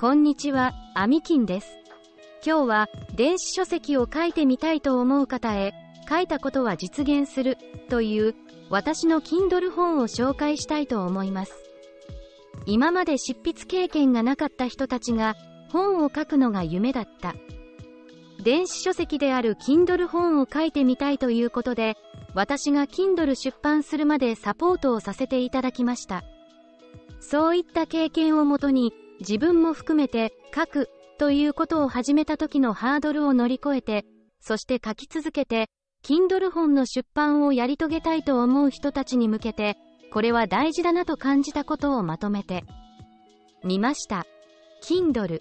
こんにちは、アミキンです。今日は、電子書籍を書いてみたいと思う方へ、書いたことは実現する、という、私の Kindle 本を紹介したいと思います。今まで執筆経験がなかった人たちが、本を書くのが夢だった。電子書籍である Kindle 本を書いてみたいということで、私が Kindle 出版するまでサポートをさせていただきました。そういった経験をもとに、自分も含めて書くということを始めた時のハードルを乗り越えて、そして書き続けて、Kindle 本の出版をやり遂げたいと思う人たちに向けて、これは大事だなと感じたことをまとめてみました。Kindle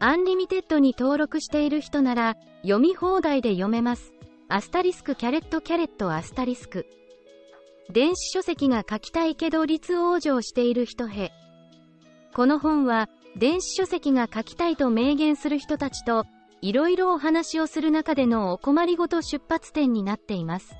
アンリミテッドに登録している人なら読み放題で読めます。アスタリスクキャレットキャレットアスタリスク。電子書籍が書きたいけど立往生している人へ。この本は電子書籍が書きたいと明言する人たちといろいろお話をする中でのお困りごと出発点になっています。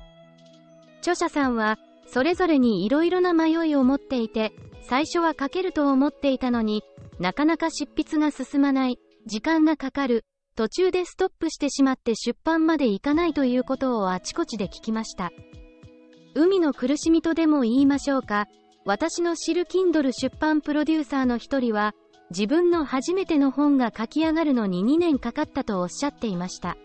著者さんはそれぞれにいろいろな迷いを持っていて最初は書けると思っていたのになかなか執筆が進まない時間がかかる、途中でストップしてしまって出版までいかないということをあちこちで聞きました。海の苦しみとでも言いましょうか、私の知る Kindle 出版プロデューサーの一人は、自分の初めての本が書き上がるのに2年かかったとおっしゃっていました。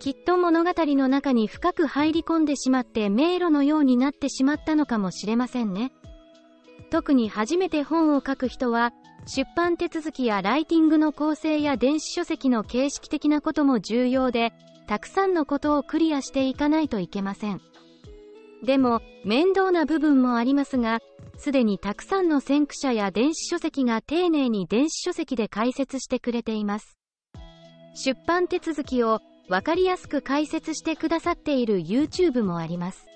きっと物語の中に深く入り込んでしまって迷路のようになってしまったのかもしれませんね。特に初めて本を書く人は、出版手続きやライティングの構成や電子書籍の形式的なことも重要で、たくさんのことをクリアしていかないといけません。でも、面倒な部分もありますが、すでにたくさんの先駆者や電子書籍が丁寧に電子書籍で解説してくれています。出版手続きをわかりやすく解説してくださっている YouTube もあります。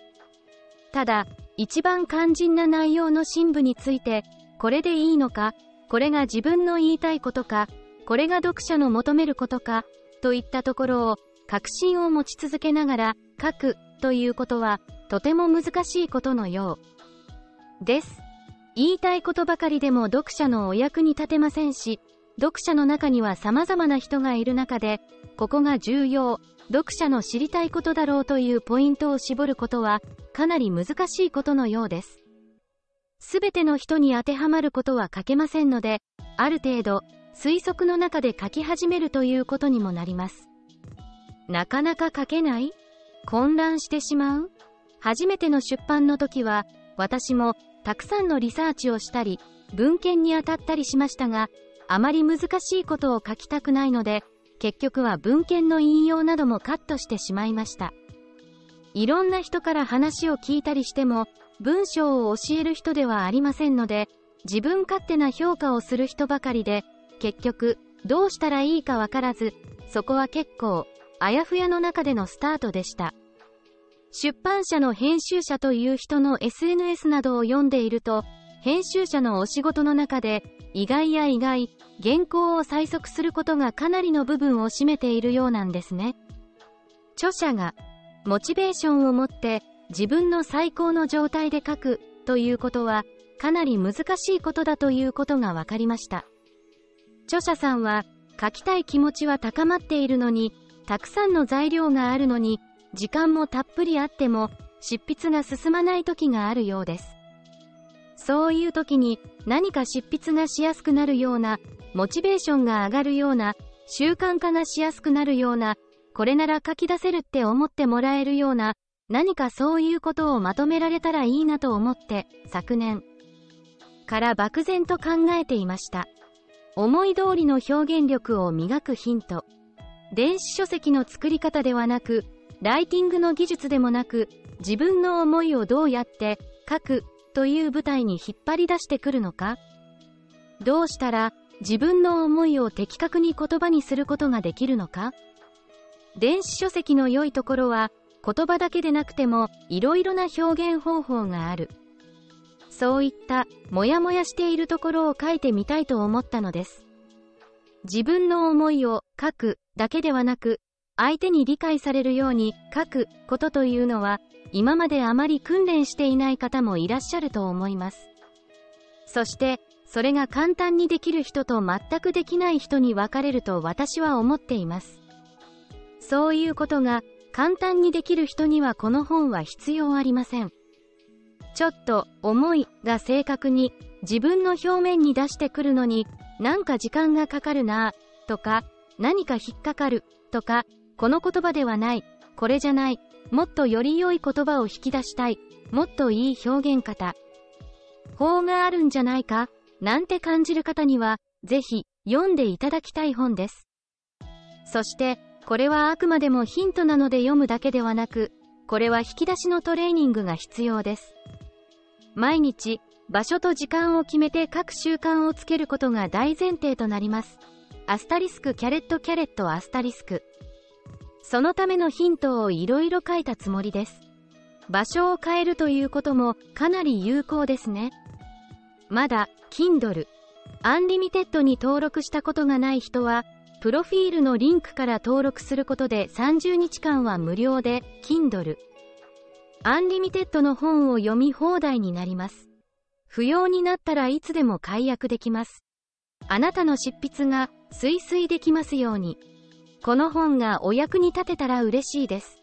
ただ、一番肝心な内容の深部について、これでいいのか、これが自分の言いたいことか、これが読者の求めることか、といったところを、確信を持ち続けながら、書く、ということは、とても難しいことのよう。です。言いたいことばかりでも読者のお役に立てませんし、読者の中には様々な人がいる中で、ここが重要、読者の知りたいことだろうというポイントを絞ることは、かなり難しいことのようです。すべての人に当てはまることは書けませんので、ある程度、推測の中で書き始めるということにもなります。なかなか書けない？混乱してしまう？初めての出版の時は、私もたくさんのリサーチをしたり、文献に当たったりしましたが、あまり難しいことを書きたくないので、結局は文献の引用などもカットしてしまいました。いろんな人から話を聞いたりしても、文章を教える人ではありませんので、自分勝手な評価をする人ばかりで、結局、どうしたらいいかわからず、そこは結構、あやふやの中でのスタートでした。出版社の編集者という人の SNS などを読んでいると、編集者のお仕事の中で、意外や意外、原稿を催促することがかなりの部分を占めているようなんですね。著者が、モチベーションを持って自分の最高の状態で書くということはかなり難しいことだということが分かりました。著者さんは書きたい気持ちは高まっているのにたくさんの材料があるのに時間もたっぷりあっても執筆が進まない時があるようです。そういう時に何か執筆がしやすくなるようなモチベーションが上がるような習慣化がしやすくなるようなこれなら書き出せるって思ってもらえるような何かそういうことをまとめられたらいいなと思って昨年から漠然と考えていました。思い通りの表現力を磨くヒント。電子書籍の作り方ではなく、ライティングの技術でもなく、自分の思いをどうやって書くという舞台に引っ張り出してくるのかどうしたら自分の思いを的確に言葉にすることができるのか電子書籍の良いところは言葉だけでなくてもいろいろな表現方法がある。そういったもやもやしているところを書いてみたいと思ったのです。自分の思いを書くだけではなく、相手に理解されるように書くことというのは、今まであまり訓練していない方もいらっしゃると思います。そして、それが簡単にできる人と全くできない人に分かれると私は思っています。そういうことが簡単にできる人にはこの本は必要ありません。ちょっと重いが正確に自分の表面に出してくるのになんか時間がかかるなぁとか何か引っかかるとかこの言葉ではないこれじゃないもっとより良い言葉を引き出したいもっといい表現方法があるんじゃないかなんて感じる方にはぜひ読んでいただきたい本です。そしてこれはあくまでもヒントなので読むだけではなくこれは引き出しのトレーニングが必要です。毎日場所と時間を決めて書く習慣をつけることが大前提となります。アスタリスクキャレットキャレットアスタリスク。そのためのヒントをいろいろ書いたつもりです。場所を変えるということもかなり有効ですね。まだ、Kindle、Unlimited に登録したことがない人は、プロフィールのリンクから登録することで30日間は無料で、Kindle、Unlimited の本を読み放題になります。不要になったらいつでも解約できます。あなたの執筆が推推できますように。この本がお役に立てたら嬉しいです。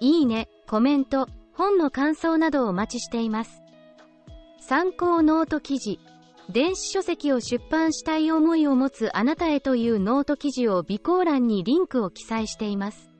いいね、コメント、本の感想などをお待ちしています。参考ノート記事。電子書籍を出版したい思いを持つあなたへというノート記事を備考欄にリンクを記載しています。